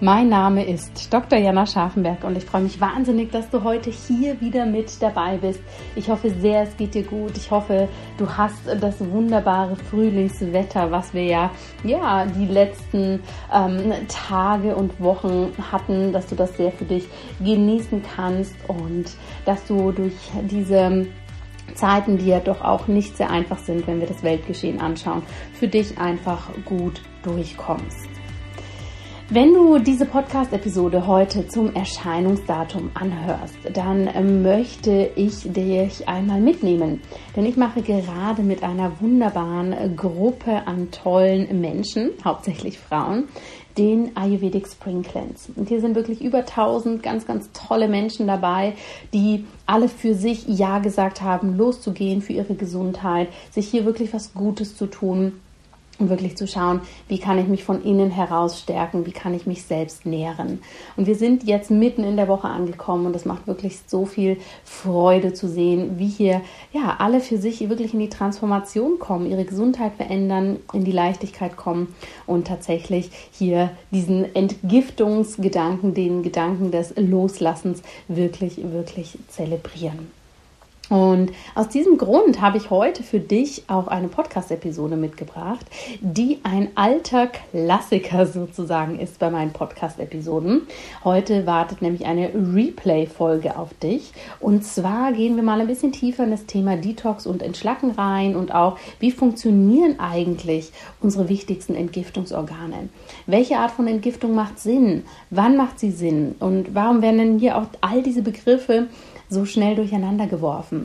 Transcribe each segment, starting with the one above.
Mein Name ist Dr. Jana Scharfenberg und ich freue mich wahnsinnig, dass du heute hier wieder mit dabei bist. Ich hoffe sehr, es geht dir gut. Ich hoffe, du hast das wunderbare Frühlingswetter, was wir ja, ja die letzten ähm, Tage und Wochen hatten, dass du das sehr für dich genießen kannst und dass du durch diese Zeiten, die ja doch auch nicht sehr einfach sind, wenn wir das Weltgeschehen anschauen, für dich einfach gut durchkommst. Wenn du diese Podcast-Episode heute zum Erscheinungsdatum anhörst, dann ähm, möchte ich dich einmal mitnehmen. Denn ich mache gerade mit einer wunderbaren Gruppe an tollen Menschen, hauptsächlich Frauen, den Ayurvedic Spring Cleanse. Und hier sind wirklich über 1000 ganz, ganz tolle Menschen dabei, die alle für sich Ja gesagt haben, loszugehen für ihre Gesundheit, sich hier wirklich was Gutes zu tun und wirklich zu schauen, wie kann ich mich von innen heraus stärken, wie kann ich mich selbst nähren. Und wir sind jetzt mitten in der Woche angekommen und es macht wirklich so viel Freude zu sehen, wie hier ja alle für sich wirklich in die Transformation kommen, ihre Gesundheit verändern, in die Leichtigkeit kommen und tatsächlich hier diesen Entgiftungsgedanken, den Gedanken des Loslassens wirklich, wirklich zelebrieren. Und aus diesem Grund habe ich heute für dich auch eine Podcast-Episode mitgebracht, die ein alter Klassiker sozusagen ist bei meinen Podcast-Episoden. Heute wartet nämlich eine Replay-Folge auf dich. Und zwar gehen wir mal ein bisschen tiefer in das Thema Detox und Entschlacken rein und auch, wie funktionieren eigentlich unsere wichtigsten Entgiftungsorgane? Welche Art von Entgiftung macht Sinn? Wann macht sie Sinn? Und warum werden denn hier auch all diese Begriffe so schnell durcheinander geworfen.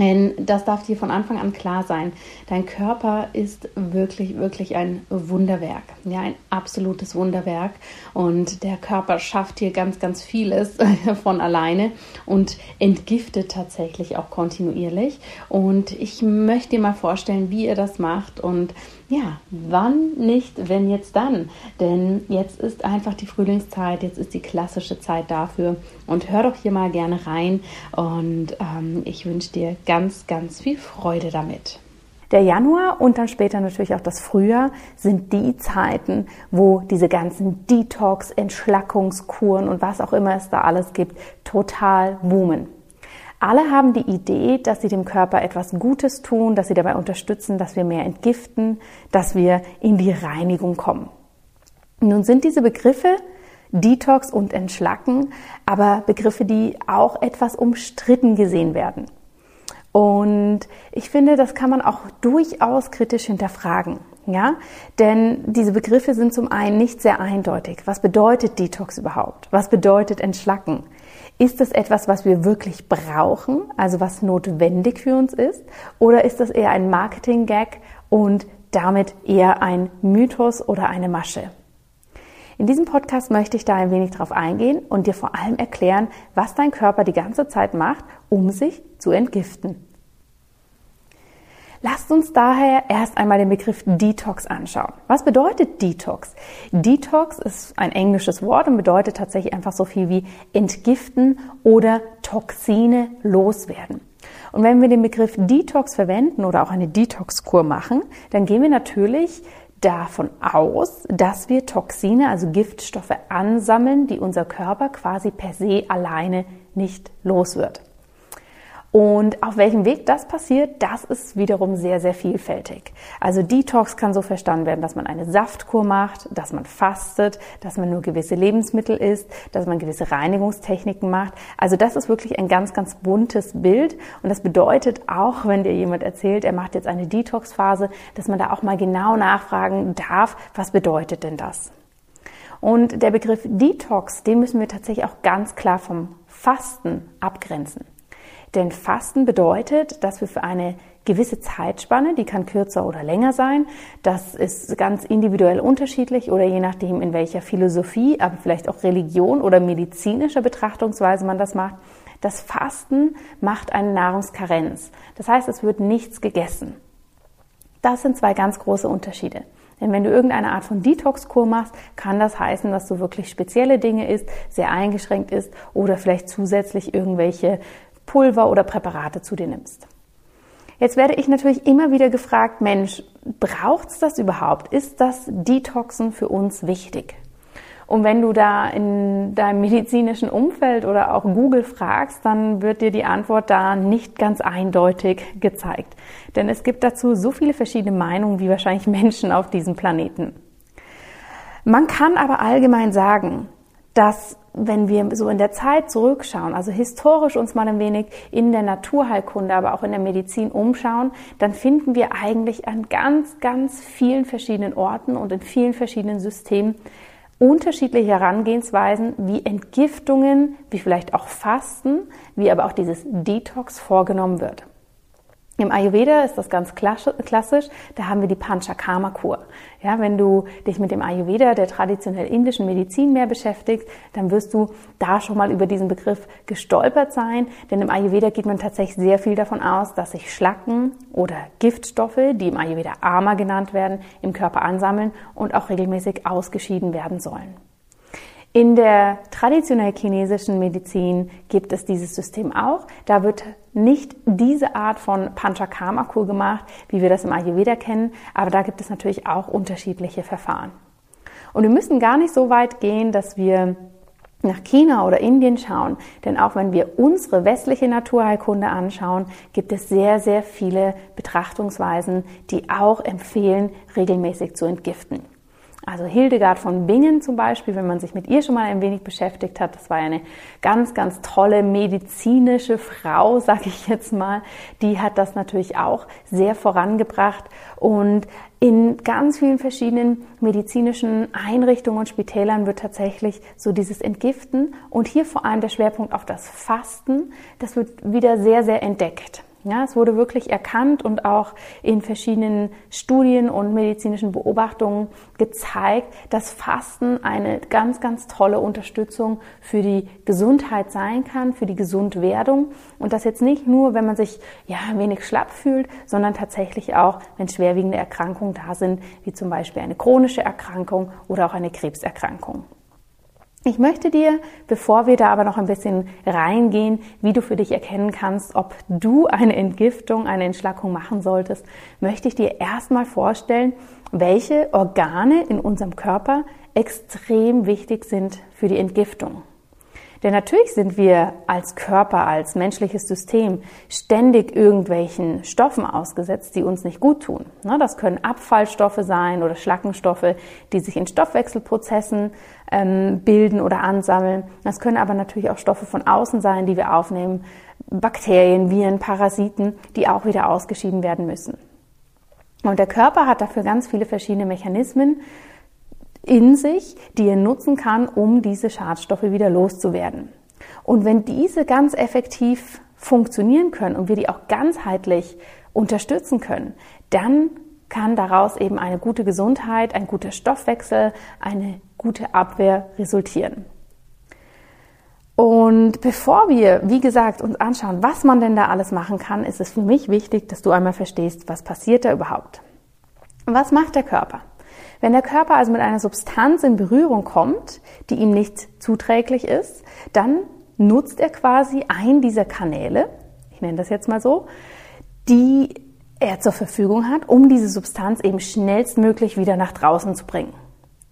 Denn das darf dir von Anfang an klar sein. Dein Körper ist wirklich, wirklich ein Wunderwerk. Ja, ein absolutes Wunderwerk. Und der Körper schafft hier ganz, ganz vieles von alleine und entgiftet tatsächlich auch kontinuierlich. Und ich möchte dir mal vorstellen, wie er das macht und ja, wann nicht, wenn jetzt dann? Denn jetzt ist einfach die Frühlingszeit, jetzt ist die klassische Zeit dafür. Und hör doch hier mal gerne rein und ähm, ich wünsche dir ganz, ganz viel Freude damit. Der Januar und dann später natürlich auch das Frühjahr sind die Zeiten, wo diese ganzen Detox, Entschlackungskuren und was auch immer es da alles gibt, total boomen. Alle haben die Idee, dass sie dem Körper etwas Gutes tun, dass sie dabei unterstützen, dass wir mehr entgiften, dass wir in die Reinigung kommen. Nun sind diese Begriffe Detox und Entschlacken, aber Begriffe, die auch etwas umstritten gesehen werden. Und ich finde, das kann man auch durchaus kritisch hinterfragen. Ja, denn diese Begriffe sind zum einen nicht sehr eindeutig. Was bedeutet Detox überhaupt? Was bedeutet Entschlacken? Ist das etwas, was wir wirklich brauchen, also was notwendig für uns ist? Oder ist das eher ein Marketing-Gag und damit eher ein Mythos oder eine Masche? In diesem Podcast möchte ich da ein wenig drauf eingehen und dir vor allem erklären, was dein Körper die ganze Zeit macht, um sich zu entgiften. Lasst uns daher erst einmal den Begriff Detox anschauen. Was bedeutet Detox? Detox ist ein englisches Wort und bedeutet tatsächlich einfach so viel wie entgiften oder Toxine loswerden. Und wenn wir den Begriff Detox verwenden oder auch eine Detox-Kur machen, dann gehen wir natürlich davon aus, dass wir Toxine, also Giftstoffe ansammeln, die unser Körper quasi per se alleine nicht los wird. Und auf welchem Weg das passiert, das ist wiederum sehr, sehr vielfältig. Also Detox kann so verstanden werden, dass man eine Saftkur macht, dass man fastet, dass man nur gewisse Lebensmittel isst, dass man gewisse Reinigungstechniken macht. Also das ist wirklich ein ganz, ganz buntes Bild. Und das bedeutet auch, wenn dir jemand erzählt, er macht jetzt eine Detox-Phase, dass man da auch mal genau nachfragen darf, was bedeutet denn das? Und der Begriff Detox, den müssen wir tatsächlich auch ganz klar vom Fasten abgrenzen. Denn Fasten bedeutet, dass wir für eine gewisse Zeitspanne, die kann kürzer oder länger sein, das ist ganz individuell unterschiedlich oder je nachdem, in welcher Philosophie, aber vielleicht auch Religion oder medizinischer Betrachtungsweise man das macht, das Fasten macht eine Nahrungskarenz. Das heißt, es wird nichts gegessen. Das sind zwei ganz große Unterschiede. Denn wenn du irgendeine Art von Detox-Kur machst, kann das heißen, dass du wirklich spezielle Dinge isst, sehr eingeschränkt isst oder vielleicht zusätzlich irgendwelche Pulver oder Präparate zu dir nimmst. Jetzt werde ich natürlich immer wieder gefragt, Mensch, braucht's das überhaupt? Ist das Detoxen für uns wichtig? Und wenn du da in deinem medizinischen Umfeld oder auch Google fragst, dann wird dir die Antwort da nicht ganz eindeutig gezeigt. Denn es gibt dazu so viele verschiedene Meinungen wie wahrscheinlich Menschen auf diesem Planeten. Man kann aber allgemein sagen, dass wenn wir so in der Zeit zurückschauen, also historisch uns mal ein wenig in der Naturheilkunde, aber auch in der Medizin umschauen, dann finden wir eigentlich an ganz, ganz vielen verschiedenen Orten und in vielen verschiedenen Systemen unterschiedliche Herangehensweisen, wie Entgiftungen, wie vielleicht auch Fasten, wie aber auch dieses Detox vorgenommen wird. Im Ayurveda ist das ganz klassisch. Da haben wir die Panchakarma-Kur. Ja, wenn du dich mit dem Ayurveda, der traditionell indischen Medizin mehr beschäftigst, dann wirst du da schon mal über diesen Begriff gestolpert sein. Denn im Ayurveda geht man tatsächlich sehr viel davon aus, dass sich Schlacken oder Giftstoffe, die im Ayurveda Ama genannt werden, im Körper ansammeln und auch regelmäßig ausgeschieden werden sollen. In der traditionell chinesischen Medizin gibt es dieses System auch. Da wird nicht diese Art von Panchakarma-Kur gemacht, wie wir das im Ayurveda kennen, aber da gibt es natürlich auch unterschiedliche Verfahren. Und wir müssen gar nicht so weit gehen, dass wir nach China oder Indien schauen, denn auch wenn wir unsere westliche Naturheilkunde anschauen, gibt es sehr, sehr viele Betrachtungsweisen, die auch empfehlen, regelmäßig zu entgiften. Also Hildegard von Bingen zum Beispiel, wenn man sich mit ihr schon mal ein wenig beschäftigt hat, das war eine ganz, ganz tolle medizinische Frau, sage ich jetzt mal. Die hat das natürlich auch sehr vorangebracht und in ganz vielen verschiedenen medizinischen Einrichtungen und Spitälern wird tatsächlich so dieses Entgiften und hier vor allem der Schwerpunkt auf das Fasten, das wird wieder sehr, sehr entdeckt. Ja, es wurde wirklich erkannt und auch in verschiedenen Studien und medizinischen Beobachtungen gezeigt, dass Fasten eine ganz, ganz tolle Unterstützung für die Gesundheit sein kann, für die Gesundwerdung. Und das jetzt nicht nur, wenn man sich ja ein wenig schlapp fühlt, sondern tatsächlich auch, wenn schwerwiegende Erkrankungen da sind, wie zum Beispiel eine chronische Erkrankung oder auch eine Krebserkrankung. Ich möchte dir, bevor wir da aber noch ein bisschen reingehen, wie du für dich erkennen kannst, ob du eine Entgiftung, eine Entschlackung machen solltest, möchte ich dir erstmal vorstellen, welche Organe in unserem Körper extrem wichtig sind für die Entgiftung. Denn natürlich sind wir als Körper, als menschliches System ständig irgendwelchen Stoffen ausgesetzt, die uns nicht gut tun. Das können Abfallstoffe sein oder Schlackenstoffe, die sich in Stoffwechselprozessen ähm, bilden oder ansammeln. Das können aber natürlich auch Stoffe von außen sein, die wir aufnehmen, Bakterien, Viren, Parasiten, die auch wieder ausgeschieden werden müssen. Und der Körper hat dafür ganz viele verschiedene Mechanismen, in sich, die er nutzen kann, um diese Schadstoffe wieder loszuwerden. Und wenn diese ganz effektiv funktionieren können und wir die auch ganzheitlich unterstützen können, dann kann daraus eben eine gute Gesundheit, ein guter Stoffwechsel, eine gute Abwehr resultieren. Und bevor wir, wie gesagt, uns anschauen, was man denn da alles machen kann, ist es für mich wichtig, dass du einmal verstehst, was passiert da überhaupt. Was macht der Körper? Wenn der Körper also mit einer Substanz in Berührung kommt, die ihm nicht zuträglich ist, dann nutzt er quasi einen dieser Kanäle, ich nenne das jetzt mal so, die er zur Verfügung hat, um diese Substanz eben schnellstmöglich wieder nach draußen zu bringen.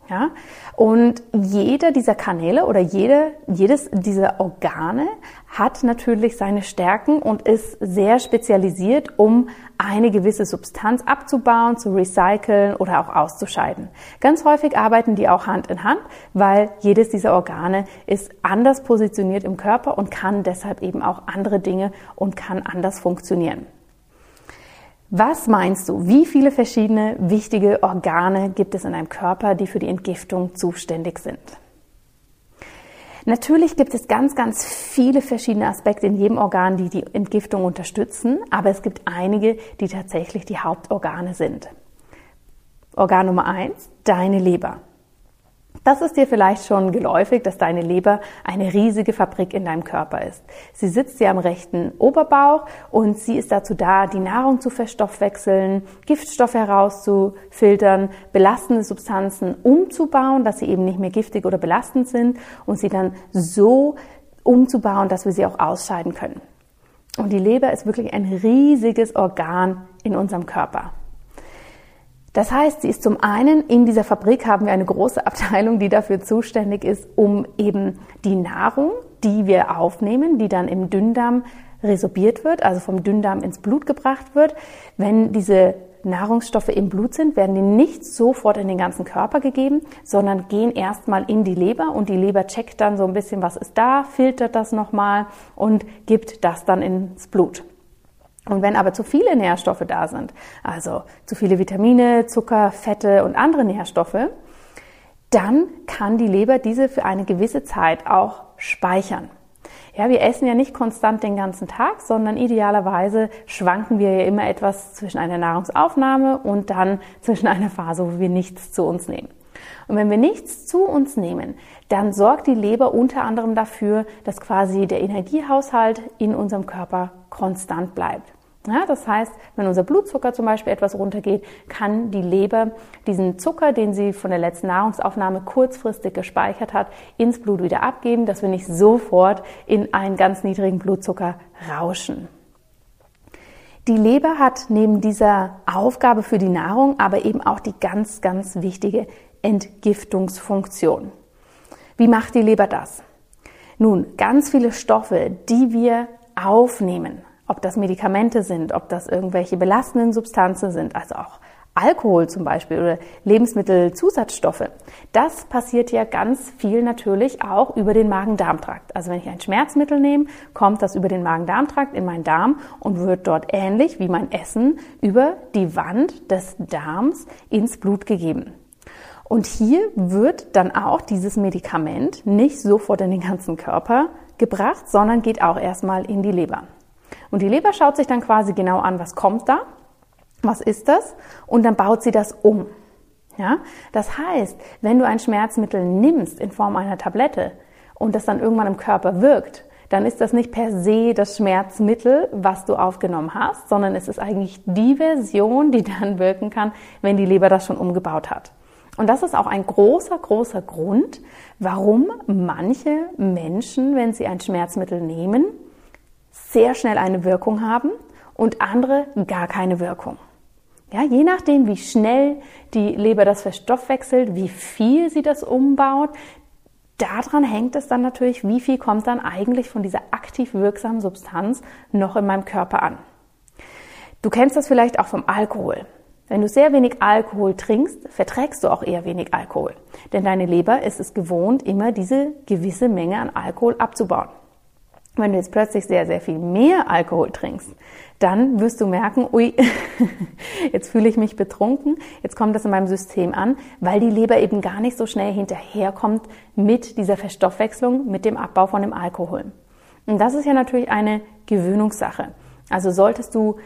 Ja? Und jeder dieser Kanäle oder jede, jedes dieser Organe hat natürlich seine Stärken und ist sehr spezialisiert, um eine gewisse Substanz abzubauen, zu recyceln oder auch auszuscheiden. Ganz häufig arbeiten die auch Hand in Hand, weil jedes dieser Organe ist anders positioniert im Körper und kann deshalb eben auch andere Dinge und kann anders funktionieren. Was meinst du, wie viele verschiedene wichtige Organe gibt es in deinem Körper, die für die Entgiftung zuständig sind? Natürlich gibt es ganz, ganz viele verschiedene Aspekte in jedem Organ, die die Entgiftung unterstützen, aber es gibt einige, die tatsächlich die Hauptorgane sind. Organ Nummer eins, deine Leber. Das ist dir vielleicht schon geläufig, dass deine Leber eine riesige Fabrik in deinem Körper ist. Sie sitzt dir am rechten Oberbauch und sie ist dazu da, die Nahrung zu verstoffwechseln, Giftstoffe herauszufiltern, belastende Substanzen umzubauen, dass sie eben nicht mehr giftig oder belastend sind und sie dann so umzubauen, dass wir sie auch ausscheiden können. Und die Leber ist wirklich ein riesiges Organ in unserem Körper. Das heißt, sie ist zum einen, in dieser Fabrik haben wir eine große Abteilung, die dafür zuständig ist, um eben die Nahrung, die wir aufnehmen, die dann im Dünndarm resorbiert wird, also vom Dünndarm ins Blut gebracht wird. Wenn diese Nahrungsstoffe im Blut sind, werden die nicht sofort in den ganzen Körper gegeben, sondern gehen erstmal in die Leber und die Leber checkt dann so ein bisschen, was ist da, filtert das nochmal und gibt das dann ins Blut. Und wenn aber zu viele Nährstoffe da sind, also zu viele Vitamine, Zucker, Fette und andere Nährstoffe, dann kann die Leber diese für eine gewisse Zeit auch speichern. Ja, wir essen ja nicht konstant den ganzen Tag, sondern idealerweise schwanken wir ja immer etwas zwischen einer Nahrungsaufnahme und dann zwischen einer Phase, wo wir nichts zu uns nehmen. Und wenn wir nichts zu uns nehmen, dann sorgt die Leber unter anderem dafür, dass quasi der Energiehaushalt in unserem Körper konstant bleibt. Ja, das heißt, wenn unser Blutzucker zum Beispiel etwas runtergeht, kann die Leber diesen Zucker, den sie von der letzten Nahrungsaufnahme kurzfristig gespeichert hat, ins Blut wieder abgeben, dass wir nicht sofort in einen ganz niedrigen Blutzucker rauschen. Die Leber hat neben dieser Aufgabe für die Nahrung aber eben auch die ganz, ganz wichtige Entgiftungsfunktion. Wie macht die Leber das? Nun, ganz viele Stoffe, die wir aufnehmen, ob das Medikamente sind, ob das irgendwelche belastenden Substanzen sind, also auch Alkohol zum Beispiel oder Lebensmittelzusatzstoffe. Das passiert ja ganz viel natürlich auch über den Magen-Darm-Trakt. Also wenn ich ein Schmerzmittel nehme, kommt das über den Magen-Darm-Trakt in meinen Darm und wird dort ähnlich wie mein Essen über die Wand des Darms ins Blut gegeben. Und hier wird dann auch dieses Medikament nicht sofort in den ganzen Körper gebracht, sondern geht auch erstmal in die Leber. Und die Leber schaut sich dann quasi genau an, was kommt da, was ist das, und dann baut sie das um. Ja? Das heißt, wenn du ein Schmerzmittel nimmst in Form einer Tablette und das dann irgendwann im Körper wirkt, dann ist das nicht per se das Schmerzmittel, was du aufgenommen hast, sondern es ist eigentlich die Version, die dann wirken kann, wenn die Leber das schon umgebaut hat. Und das ist auch ein großer, großer Grund, warum manche Menschen, wenn sie ein Schmerzmittel nehmen, sehr schnell eine Wirkung haben und andere gar keine Wirkung. Ja, je nachdem, wie schnell die Leber das verstoffwechselt, wie viel sie das umbaut, daran hängt es dann natürlich, wie viel kommt dann eigentlich von dieser aktiv wirksamen Substanz noch in meinem Körper an. Du kennst das vielleicht auch vom Alkohol. Wenn du sehr wenig Alkohol trinkst, verträgst du auch eher wenig Alkohol. Denn deine Leber ist es gewohnt, immer diese gewisse Menge an Alkohol abzubauen. Wenn du jetzt plötzlich sehr, sehr viel mehr Alkohol trinkst, dann wirst du merken, ui, jetzt fühle ich mich betrunken, jetzt kommt das in meinem System an, weil die Leber eben gar nicht so schnell hinterherkommt mit dieser Verstoffwechslung, mit dem Abbau von dem Alkohol. Und das ist ja natürlich eine Gewöhnungssache. Also solltest du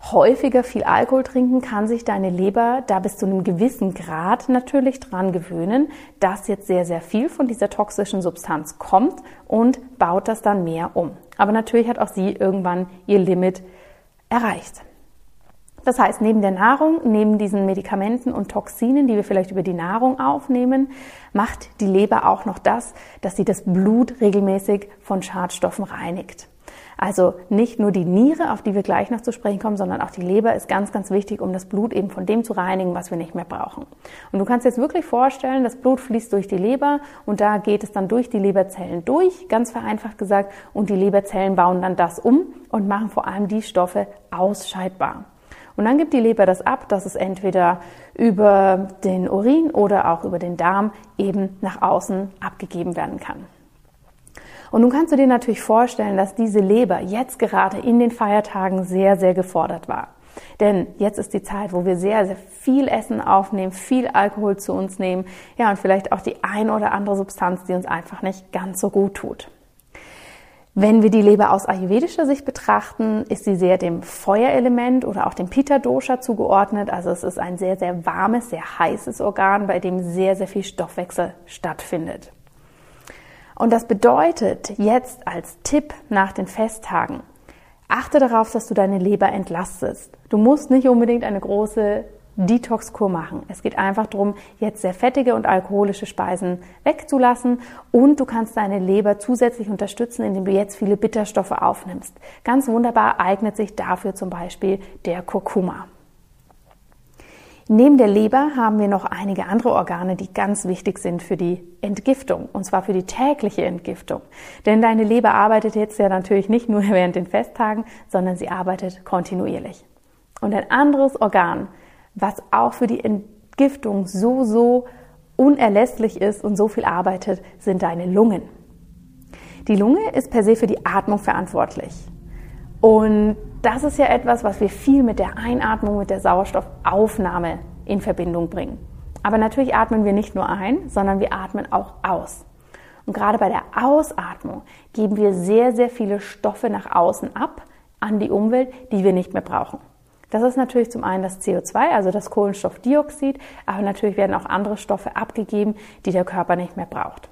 häufiger viel Alkohol trinken, kann sich deine Leber da bis zu einem gewissen Grad natürlich dran gewöhnen, dass jetzt sehr, sehr viel von dieser toxischen Substanz kommt und baut das dann mehr um. Aber natürlich hat auch sie irgendwann ihr Limit erreicht. Das heißt, neben der Nahrung, neben diesen Medikamenten und Toxinen, die wir vielleicht über die Nahrung aufnehmen, macht die Leber auch noch das, dass sie das Blut regelmäßig von Schadstoffen reinigt. Also nicht nur die Niere, auf die wir gleich noch zu sprechen kommen, sondern auch die Leber ist ganz, ganz wichtig, um das Blut eben von dem zu reinigen, was wir nicht mehr brauchen. Und du kannst jetzt wirklich vorstellen, das Blut fließt durch die Leber und da geht es dann durch die Leberzellen durch, ganz vereinfacht gesagt, und die Leberzellen bauen dann das um und machen vor allem die Stoffe ausscheidbar. Und dann gibt die Leber das ab, dass es entweder über den Urin oder auch über den Darm eben nach außen abgegeben werden kann. Und nun kannst du dir natürlich vorstellen, dass diese Leber jetzt gerade in den Feiertagen sehr, sehr gefordert war. Denn jetzt ist die Zeit, wo wir sehr, sehr viel Essen aufnehmen, viel Alkohol zu uns nehmen, ja, und vielleicht auch die ein oder andere Substanz, die uns einfach nicht ganz so gut tut. Wenn wir die Leber aus ayurvedischer Sicht betrachten, ist sie sehr dem Feuerelement oder auch dem Pitta-Dosha zugeordnet. Also es ist ein sehr, sehr warmes, sehr heißes Organ, bei dem sehr, sehr viel Stoffwechsel stattfindet. Und das bedeutet jetzt als Tipp nach den Festtagen, achte darauf, dass du deine Leber entlastest. Du musst nicht unbedingt eine große Detox-Kur machen. Es geht einfach darum, jetzt sehr fettige und alkoholische Speisen wegzulassen und du kannst deine Leber zusätzlich unterstützen, indem du jetzt viele Bitterstoffe aufnimmst. Ganz wunderbar eignet sich dafür zum Beispiel der Kurkuma. Neben der Leber haben wir noch einige andere Organe, die ganz wichtig sind für die Entgiftung, und zwar für die tägliche Entgiftung. Denn deine Leber arbeitet jetzt ja natürlich nicht nur während den Festtagen, sondern sie arbeitet kontinuierlich. Und ein anderes Organ, was auch für die Entgiftung so, so unerlässlich ist und so viel arbeitet, sind deine Lungen. Die Lunge ist per se für die Atmung verantwortlich. Und das ist ja etwas, was wir viel mit der Einatmung, mit der Sauerstoffaufnahme in Verbindung bringen. Aber natürlich atmen wir nicht nur ein, sondern wir atmen auch aus. Und gerade bei der Ausatmung geben wir sehr, sehr viele Stoffe nach außen ab an die Umwelt, die wir nicht mehr brauchen. Das ist natürlich zum einen das CO2, also das Kohlenstoffdioxid, aber natürlich werden auch andere Stoffe abgegeben, die der Körper nicht mehr braucht.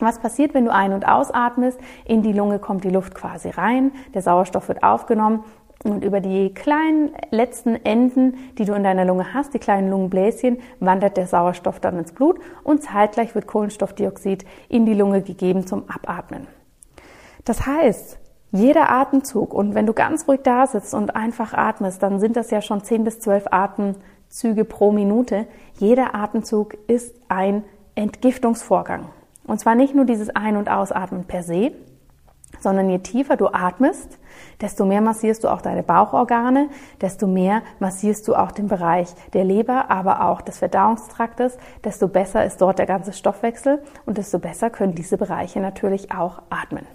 Was passiert, wenn du ein- und ausatmest? In die Lunge kommt die Luft quasi rein, der Sauerstoff wird aufgenommen und über die kleinen letzten Enden, die du in deiner Lunge hast, die kleinen Lungenbläschen, wandert der Sauerstoff dann ins Blut und zeitgleich wird Kohlenstoffdioxid in die Lunge gegeben zum Abatmen. Das heißt, jeder Atemzug, und wenn du ganz ruhig da sitzt und einfach atmest, dann sind das ja schon 10 bis 12 Atemzüge pro Minute. Jeder Atemzug ist ein Entgiftungsvorgang. Und zwar nicht nur dieses Ein- und Ausatmen per se, sondern je tiefer du atmest, desto mehr massierst du auch deine Bauchorgane, desto mehr massierst du auch den Bereich der Leber, aber auch des Verdauungstraktes, desto besser ist dort der ganze Stoffwechsel und desto besser können diese Bereiche natürlich auch atmen.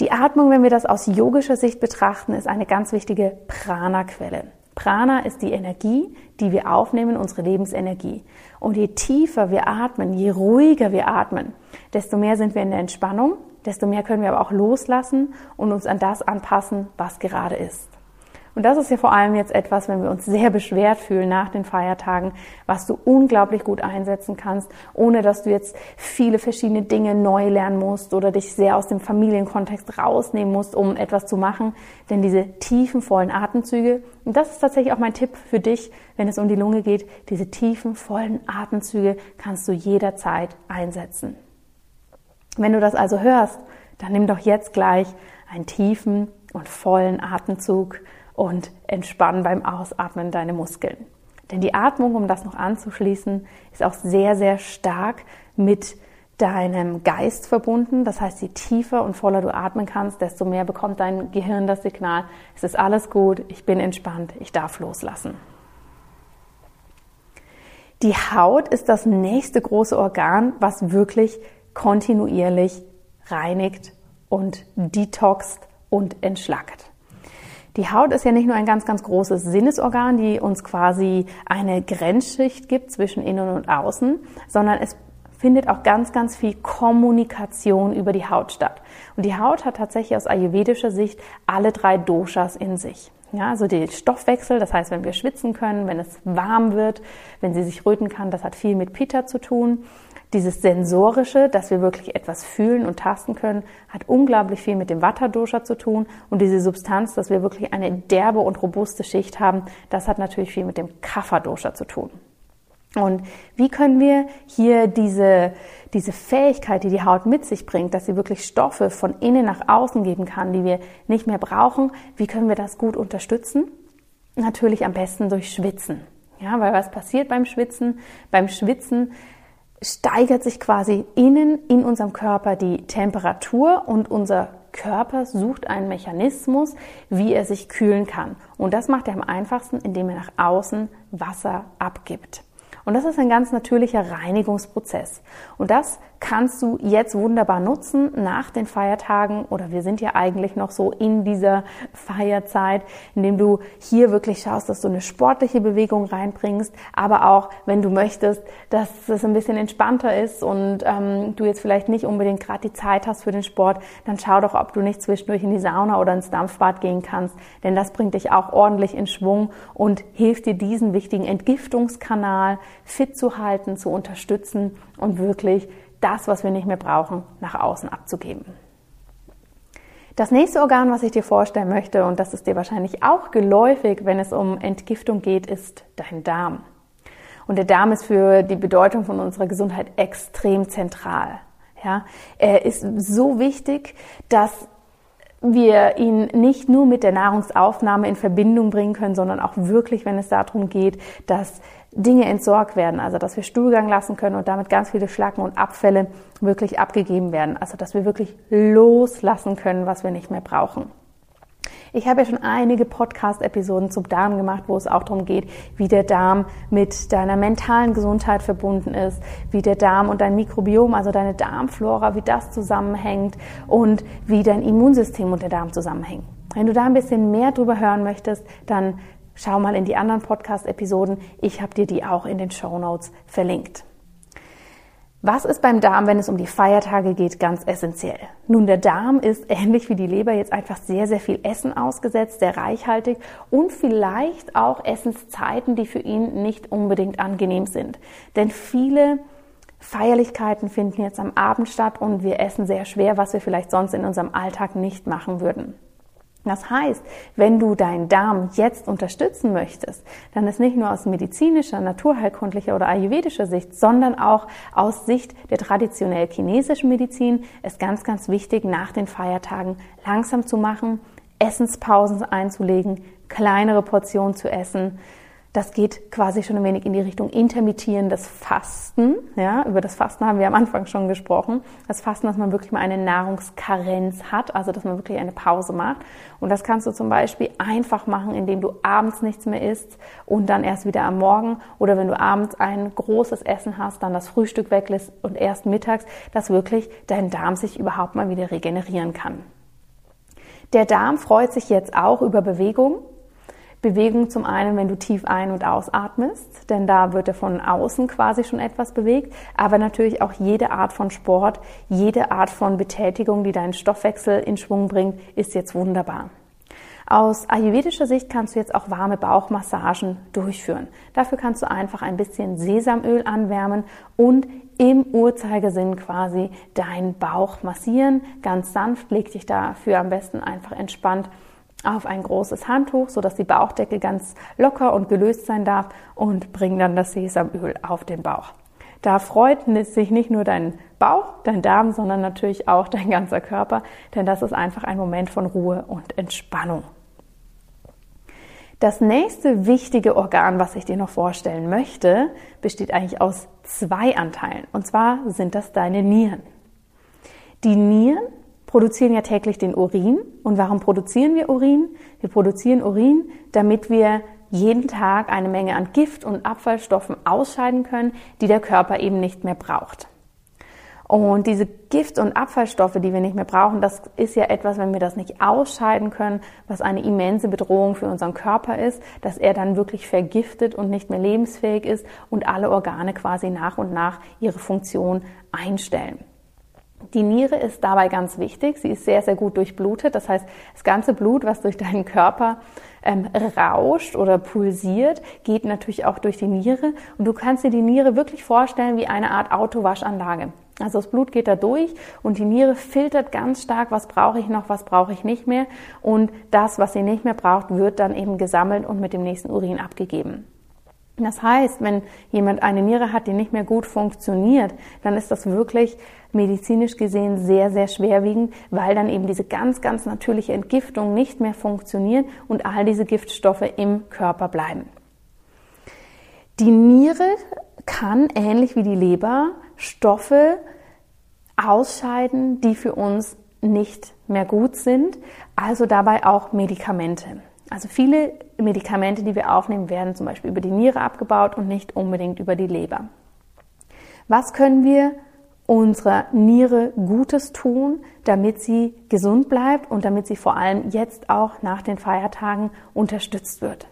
Die Atmung, wenn wir das aus yogischer Sicht betrachten, ist eine ganz wichtige Prana-Quelle. Prana ist die Energie, die wir aufnehmen, unsere Lebensenergie. Und je tiefer wir atmen, je ruhiger wir atmen, desto mehr sind wir in der Entspannung, desto mehr können wir aber auch loslassen und uns an das anpassen, was gerade ist. Und das ist ja vor allem jetzt etwas, wenn wir uns sehr beschwert fühlen nach den Feiertagen, was du unglaublich gut einsetzen kannst, ohne dass du jetzt viele verschiedene Dinge neu lernen musst oder dich sehr aus dem Familienkontext rausnehmen musst, um etwas zu machen. Denn diese tiefen, vollen Atemzüge, und das ist tatsächlich auch mein Tipp für dich, wenn es um die Lunge geht, diese tiefen, vollen Atemzüge kannst du jederzeit einsetzen. Wenn du das also hörst, dann nimm doch jetzt gleich einen tiefen und vollen Atemzug und entspann beim Ausatmen deine Muskeln. Denn die Atmung, um das noch anzuschließen, ist auch sehr, sehr stark mit deinem Geist verbunden. Das heißt, je tiefer und voller du atmen kannst, desto mehr bekommt dein Gehirn das Signal, es ist alles gut, ich bin entspannt, ich darf loslassen. Die Haut ist das nächste große Organ, was wirklich kontinuierlich reinigt und detoxt und entschlackt. Die Haut ist ja nicht nur ein ganz, ganz großes Sinnesorgan, die uns quasi eine Grenzschicht gibt zwischen innen und außen, sondern es findet auch ganz, ganz viel Kommunikation über die Haut statt. Und die Haut hat tatsächlich aus ayurvedischer Sicht alle drei Doshas in sich. Ja, also der Stoffwechsel, das heißt, wenn wir schwitzen können, wenn es warm wird, wenn sie sich röten kann, das hat viel mit Pitta zu tun. Dieses Sensorische, dass wir wirklich etwas fühlen und tasten können, hat unglaublich viel mit dem Vata-Dosha zu tun. Und diese Substanz, dass wir wirklich eine derbe und robuste Schicht haben, das hat natürlich viel mit dem Kapha-Dosha zu tun. Und wie können wir hier diese, diese Fähigkeit, die die Haut mit sich bringt, dass sie wirklich Stoffe von innen nach außen geben kann, die wir nicht mehr brauchen, wie können wir das gut unterstützen? Natürlich am besten durch Schwitzen. Ja, weil was passiert beim Schwitzen? Beim Schwitzen steigert sich quasi innen in unserem Körper die Temperatur und unser Körper sucht einen Mechanismus, wie er sich kühlen kann. Und das macht er am einfachsten, indem er nach außen Wasser abgibt. Und das ist ein ganz natürlicher Reinigungsprozess. Und das kannst du jetzt wunderbar nutzen nach den Feiertagen oder wir sind ja eigentlich noch so in dieser Feierzeit, indem du hier wirklich schaust, dass du eine sportliche Bewegung reinbringst, aber auch, wenn du möchtest, dass es ein bisschen entspannter ist und ähm, du jetzt vielleicht nicht unbedingt gerade die Zeit hast für den Sport, dann schau doch, ob du nicht zwischendurch in die Sauna oder ins Dampfbad gehen kannst, denn das bringt dich auch ordentlich in Schwung und hilft dir diesen wichtigen Entgiftungskanal fit zu halten, zu unterstützen und wirklich das, was wir nicht mehr brauchen, nach außen abzugeben. Das nächste Organ, was ich dir vorstellen möchte, und das ist dir wahrscheinlich auch geläufig, wenn es um Entgiftung geht, ist dein Darm. Und der Darm ist für die Bedeutung von unserer Gesundheit extrem zentral. Ja, er ist so wichtig, dass wir ihn nicht nur mit der Nahrungsaufnahme in Verbindung bringen können, sondern auch wirklich, wenn es darum geht, dass Dinge entsorgt werden, also dass wir Stuhlgang lassen können und damit ganz viele Schlacken und Abfälle wirklich abgegeben werden, also dass wir wirklich loslassen können, was wir nicht mehr brauchen. Ich habe ja schon einige Podcast-Episoden zum Darm gemacht, wo es auch darum geht, wie der Darm mit deiner mentalen Gesundheit verbunden ist, wie der Darm und dein Mikrobiom, also deine Darmflora, wie das zusammenhängt und wie dein Immunsystem und der Darm zusammenhängen. Wenn du da ein bisschen mehr drüber hören möchtest, dann schau mal in die anderen Podcast-Episoden. Ich habe dir die auch in den Show Notes verlinkt. Was ist beim Darm, wenn es um die Feiertage geht, ganz essentiell? Nun, der Darm ist ähnlich wie die Leber jetzt einfach sehr, sehr viel Essen ausgesetzt, sehr reichhaltig und vielleicht auch Essenszeiten, die für ihn nicht unbedingt angenehm sind. Denn viele Feierlichkeiten finden jetzt am Abend statt und wir essen sehr schwer, was wir vielleicht sonst in unserem Alltag nicht machen würden. Das heißt, wenn du deinen Darm jetzt unterstützen möchtest, dann ist nicht nur aus medizinischer, naturheilkundlicher oder ayurvedischer Sicht, sondern auch aus Sicht der traditionell chinesischen Medizin ist ganz, ganz wichtig, nach den Feiertagen langsam zu machen, Essenspausen einzulegen, kleinere Portionen zu essen, das geht quasi schon ein wenig in die Richtung intermittierendes Fasten. Ja, über das Fasten haben wir am Anfang schon gesprochen. Das Fasten, dass man wirklich mal eine Nahrungskarenz hat, also dass man wirklich eine Pause macht. Und das kannst du zum Beispiel einfach machen, indem du abends nichts mehr isst und dann erst wieder am Morgen. Oder wenn du abends ein großes Essen hast, dann das Frühstück weglässt und erst mittags, dass wirklich dein Darm sich überhaupt mal wieder regenerieren kann. Der Darm freut sich jetzt auch über Bewegung. Bewegung zum einen, wenn du tief ein- und ausatmest, denn da wird er von außen quasi schon etwas bewegt, aber natürlich auch jede Art von Sport, jede Art von Betätigung, die deinen Stoffwechsel in Schwung bringt, ist jetzt wunderbar. Aus ayurvedischer Sicht kannst du jetzt auch warme Bauchmassagen durchführen. Dafür kannst du einfach ein bisschen Sesamöl anwärmen und im Uhrzeigersinn quasi deinen Bauch massieren. Ganz sanft, leg dich dafür am besten einfach entspannt auf ein großes Handtuch, so dass die Bauchdecke ganz locker und gelöst sein darf und bring dann das Sesamöl auf den Bauch. Da freut sich nicht nur dein Bauch, dein Darm, sondern natürlich auch dein ganzer Körper, denn das ist einfach ein Moment von Ruhe und Entspannung. Das nächste wichtige Organ, was ich dir noch vorstellen möchte, besteht eigentlich aus zwei Anteilen. Und zwar sind das deine Nieren. Die Nieren produzieren ja täglich den Urin. Und warum produzieren wir Urin? Wir produzieren Urin, damit wir jeden Tag eine Menge an Gift und Abfallstoffen ausscheiden können, die der Körper eben nicht mehr braucht. Und diese Gift- und Abfallstoffe, die wir nicht mehr brauchen, das ist ja etwas, wenn wir das nicht ausscheiden können, was eine immense Bedrohung für unseren Körper ist, dass er dann wirklich vergiftet und nicht mehr lebensfähig ist und alle Organe quasi nach und nach ihre Funktion einstellen. Die Niere ist dabei ganz wichtig. Sie ist sehr, sehr gut durchblutet. Das heißt, das ganze Blut, was durch deinen Körper ähm, rauscht oder pulsiert, geht natürlich auch durch die Niere. Und du kannst dir die Niere wirklich vorstellen wie eine Art Autowaschanlage. Also das Blut geht da durch und die Niere filtert ganz stark, was brauche ich noch, was brauche ich nicht mehr. Und das, was sie nicht mehr braucht, wird dann eben gesammelt und mit dem nächsten Urin abgegeben. Das heißt, wenn jemand eine Niere hat, die nicht mehr gut funktioniert, dann ist das wirklich medizinisch gesehen sehr, sehr schwerwiegend, weil dann eben diese ganz, ganz natürliche Entgiftung nicht mehr funktioniert und all diese Giftstoffe im Körper bleiben. Die Niere kann, ähnlich wie die Leber, Stoffe ausscheiden, die für uns nicht mehr gut sind, also dabei auch Medikamente. Also viele Medikamente, die wir aufnehmen, werden zum Beispiel über die Niere abgebaut und nicht unbedingt über die Leber. Was können wir unserer Niere Gutes tun, damit sie gesund bleibt und damit sie vor allem jetzt auch nach den Feiertagen unterstützt wird?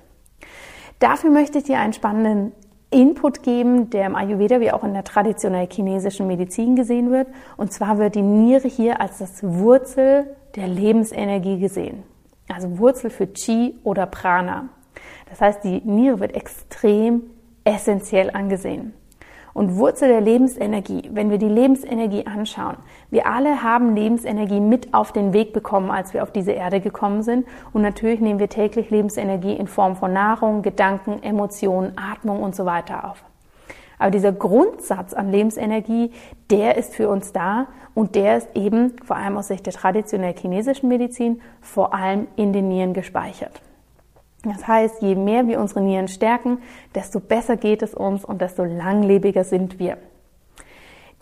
Dafür möchte ich dir einen spannenden Input geben, der im Ayurveda wie auch in der traditionell chinesischen Medizin gesehen wird. Und zwar wird die Niere hier als das Wurzel der Lebensenergie gesehen also Wurzel für Chi oder Prana. Das heißt, die Niere wird extrem essentiell angesehen. Und Wurzel der Lebensenergie, wenn wir die Lebensenergie anschauen, wir alle haben Lebensenergie mit auf den Weg bekommen, als wir auf diese Erde gekommen sind. Und natürlich nehmen wir täglich Lebensenergie in Form von Nahrung, Gedanken, Emotionen, Atmung und so weiter auf. Aber dieser Grundsatz an Lebensenergie, der ist für uns da und der ist eben, vor allem aus Sicht der traditionell chinesischen Medizin, vor allem in den Nieren gespeichert. Das heißt, je mehr wir unsere Nieren stärken, desto besser geht es uns und desto langlebiger sind wir.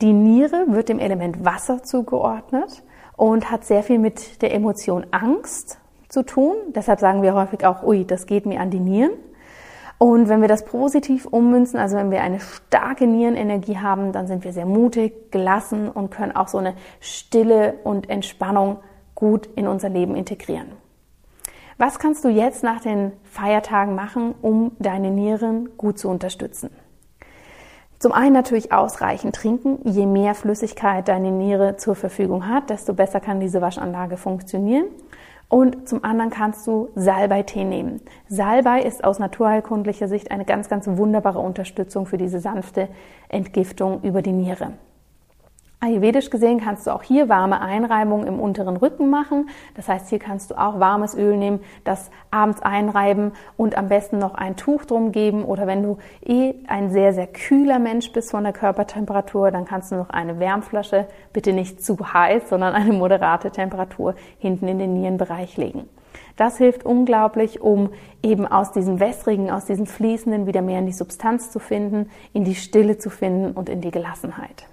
Die Niere wird dem Element Wasser zugeordnet und hat sehr viel mit der Emotion Angst zu tun. Deshalb sagen wir häufig auch, ui, das geht mir an die Nieren. Und wenn wir das positiv ummünzen, also wenn wir eine starke Nierenenergie haben, dann sind wir sehr mutig, gelassen und können auch so eine Stille und Entspannung gut in unser Leben integrieren. Was kannst du jetzt nach den Feiertagen machen, um deine Nieren gut zu unterstützen? Zum einen natürlich ausreichend trinken. Je mehr Flüssigkeit deine Niere zur Verfügung hat, desto besser kann diese Waschanlage funktionieren. Und zum anderen kannst du Salbeitee nehmen. Salbei ist aus naturheilkundlicher Sicht eine ganz, ganz wunderbare Unterstützung für diese sanfte Entgiftung über die Niere. Ayurvedisch gesehen kannst du auch hier warme Einreibungen im unteren Rücken machen. Das heißt, hier kannst du auch warmes Öl nehmen, das abends einreiben und am besten noch ein Tuch drum geben. Oder wenn du eh ein sehr, sehr kühler Mensch bist von der Körpertemperatur, dann kannst du noch eine Wärmflasche, bitte nicht zu heiß, sondern eine moderate Temperatur hinten in den Nierenbereich legen. Das hilft unglaublich, um eben aus diesem wässrigen, aus diesem fließenden wieder mehr in die Substanz zu finden, in die Stille zu finden und in die Gelassenheit.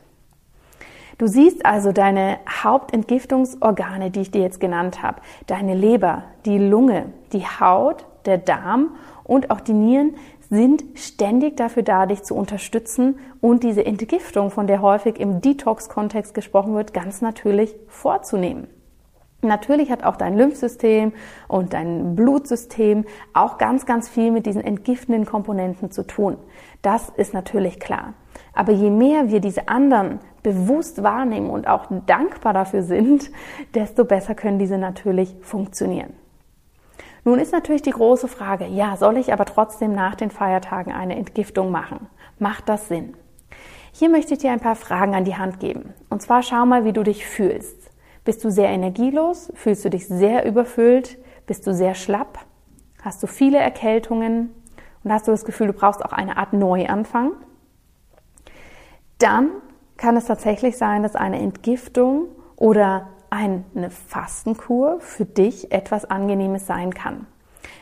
Du siehst also deine Hauptentgiftungsorgane, die ich dir jetzt genannt habe, deine Leber, die Lunge, die Haut, der Darm und auch die Nieren sind ständig dafür da, dich zu unterstützen und diese Entgiftung, von der häufig im Detox-Kontext gesprochen wird, ganz natürlich vorzunehmen. Natürlich hat auch dein Lymphsystem und dein Blutsystem auch ganz, ganz viel mit diesen entgiftenden Komponenten zu tun. Das ist natürlich klar. Aber je mehr wir diese anderen bewusst wahrnehmen und auch dankbar dafür sind, desto besser können diese natürlich funktionieren. Nun ist natürlich die große Frage, ja, soll ich aber trotzdem nach den Feiertagen eine Entgiftung machen? Macht das Sinn? Hier möchte ich dir ein paar Fragen an die Hand geben. Und zwar schau mal, wie du dich fühlst. Bist du sehr energielos? Fühlst du dich sehr überfüllt? Bist du sehr schlapp? Hast du viele Erkältungen? Und hast du das Gefühl, du brauchst auch eine Art Neuanfang? Dann kann es tatsächlich sein, dass eine Entgiftung oder eine Fastenkur für dich etwas Angenehmes sein kann.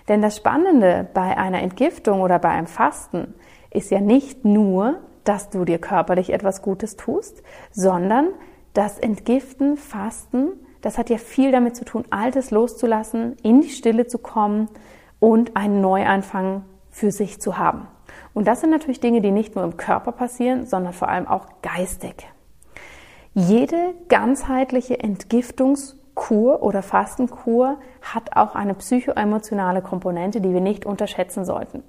Denn das Spannende bei einer Entgiftung oder bei einem Fasten ist ja nicht nur, dass du dir körperlich etwas Gutes tust, sondern das Entgiften, Fasten, das hat ja viel damit zu tun, Altes loszulassen, in die Stille zu kommen und einen Neuanfang für sich zu haben. Und das sind natürlich Dinge, die nicht nur im Körper passieren, sondern vor allem auch geistig. Jede ganzheitliche Entgiftungskur oder Fastenkur hat auch eine psychoemotionale Komponente, die wir nicht unterschätzen sollten.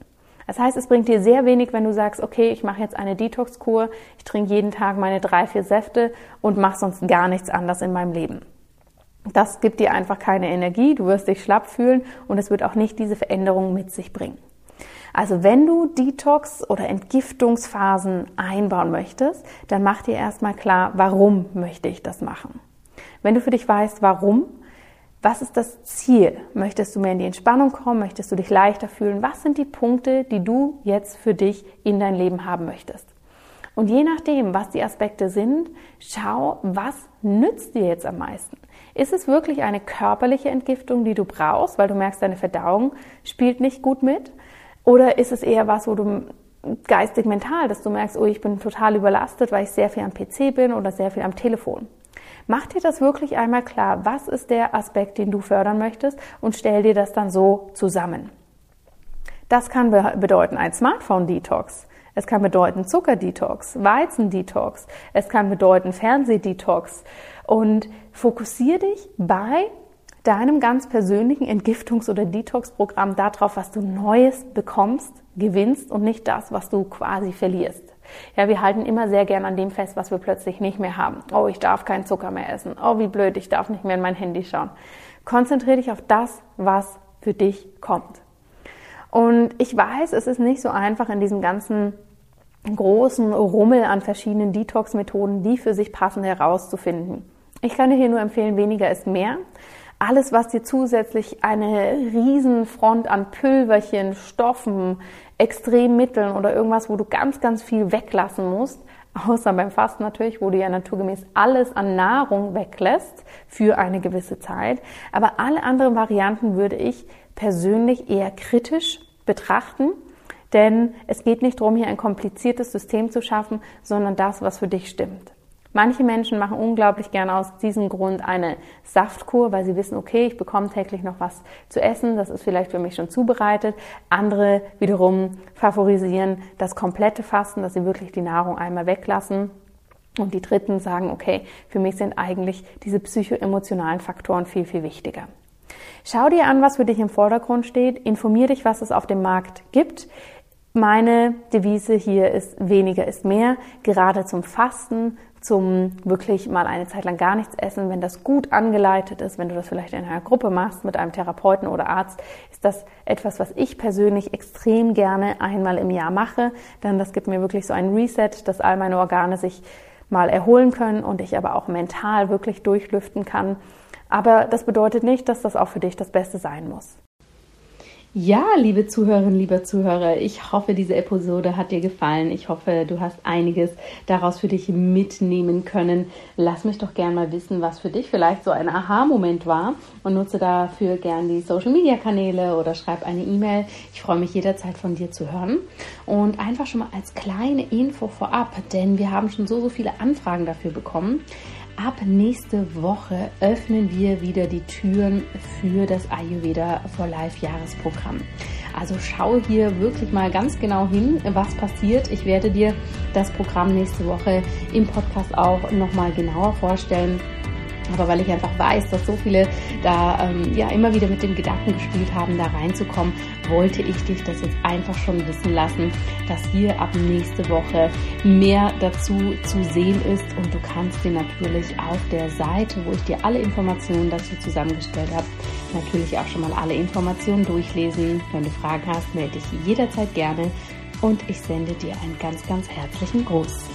Das heißt, es bringt dir sehr wenig, wenn du sagst, okay, ich mache jetzt eine Detox-Kur, ich trinke jeden Tag meine drei, vier Säfte und mache sonst gar nichts anders in meinem Leben. Das gibt dir einfach keine Energie, du wirst dich schlapp fühlen und es wird auch nicht diese Veränderung mit sich bringen. Also wenn du Detox oder Entgiftungsphasen einbauen möchtest, dann mach dir erstmal klar, warum möchte ich das machen. Wenn du für dich weißt, warum, was ist das Ziel? Möchtest du mehr in die Entspannung kommen? Möchtest du dich leichter fühlen? Was sind die Punkte, die du jetzt für dich in dein Leben haben möchtest? Und je nachdem, was die Aspekte sind, schau, was nützt dir jetzt am meisten? Ist es wirklich eine körperliche Entgiftung, die du brauchst, weil du merkst, deine Verdauung spielt nicht gut mit? Oder ist es eher was, wo du geistig mental, dass du merkst, oh, ich bin total überlastet, weil ich sehr viel am PC bin oder sehr viel am Telefon. Mach dir das wirklich einmal klar, was ist der Aspekt, den du fördern möchtest und stell dir das dann so zusammen. Das kann bedeuten ein Smartphone-Detox. Es kann bedeuten Zucker-Detox, Weizen-Detox. Es kann bedeuten Fernseh-Detox. Und fokussier dich bei deinem ganz persönlichen Entgiftungs- oder Detox-Programm darauf, was du Neues bekommst, gewinnst und nicht das, was du quasi verlierst. Ja, wir halten immer sehr gern an dem fest, was wir plötzlich nicht mehr haben. Oh, ich darf keinen Zucker mehr essen. Oh, wie blöd, ich darf nicht mehr in mein Handy schauen. Konzentriere dich auf das, was für dich kommt. Und ich weiß, es ist nicht so einfach in diesem ganzen großen Rummel an verschiedenen Detox-Methoden, die für sich passend herauszufinden. Ich kann dir hier nur empfehlen, weniger ist mehr. Alles, was dir zusätzlich eine Riesenfront an Pülverchen, Stoffen, Extremmitteln oder irgendwas, wo du ganz, ganz viel weglassen musst, außer beim Fasten natürlich, wo du ja naturgemäß alles an Nahrung weglässt für eine gewisse Zeit. Aber alle anderen Varianten würde ich persönlich eher kritisch betrachten denn es geht nicht darum, hier ein kompliziertes System zu schaffen, sondern das, was für dich stimmt. Manche Menschen machen unglaublich gerne aus diesem Grund eine Saftkur, weil sie wissen, okay, ich bekomme täglich noch was zu essen, das ist vielleicht für mich schon zubereitet. Andere wiederum favorisieren das komplette Fasten, dass sie wirklich die Nahrung einmal weglassen. Und die Dritten sagen, okay, für mich sind eigentlich diese psychoemotionalen Faktoren viel, viel wichtiger. Schau dir an, was für dich im Vordergrund steht, informier dich, was es auf dem Markt gibt. Meine Devise hier ist weniger ist mehr, gerade zum Fasten, zum wirklich mal eine Zeit lang gar nichts essen. Wenn das gut angeleitet ist, wenn du das vielleicht in einer Gruppe machst mit einem Therapeuten oder Arzt, ist das etwas, was ich persönlich extrem gerne einmal im Jahr mache. Denn das gibt mir wirklich so ein Reset, dass all meine Organe sich mal erholen können und ich aber auch mental wirklich durchlüften kann. Aber das bedeutet nicht, dass das auch für dich das Beste sein muss. Ja, liebe Zuhörerinnen, lieber Zuhörer, ich hoffe, diese Episode hat dir gefallen. Ich hoffe, du hast einiges daraus für dich mitnehmen können. Lass mich doch gern mal wissen, was für dich vielleicht so ein Aha-Moment war und nutze dafür gern die Social-Media-Kanäle oder schreib eine E-Mail. Ich freue mich jederzeit von dir zu hören. Und einfach schon mal als kleine Info vorab, denn wir haben schon so, so viele Anfragen dafür bekommen. Ab nächste Woche öffnen wir wieder die Türen für das Ayurveda for Life Jahresprogramm. Also schau hier wirklich mal ganz genau hin, was passiert. Ich werde dir das Programm nächste Woche im Podcast auch nochmal genauer vorstellen. Aber weil ich einfach weiß, dass so viele da ähm, ja immer wieder mit dem Gedanken gespielt haben, da reinzukommen, wollte ich dich das jetzt einfach schon wissen lassen, dass hier ab nächste Woche mehr dazu zu sehen ist und du kannst dir natürlich auf der Seite, wo ich dir alle Informationen dazu zusammengestellt habe, natürlich auch schon mal alle Informationen durchlesen. Wenn du Fragen hast, melde dich jederzeit gerne und ich sende dir einen ganz, ganz herzlichen Gruß.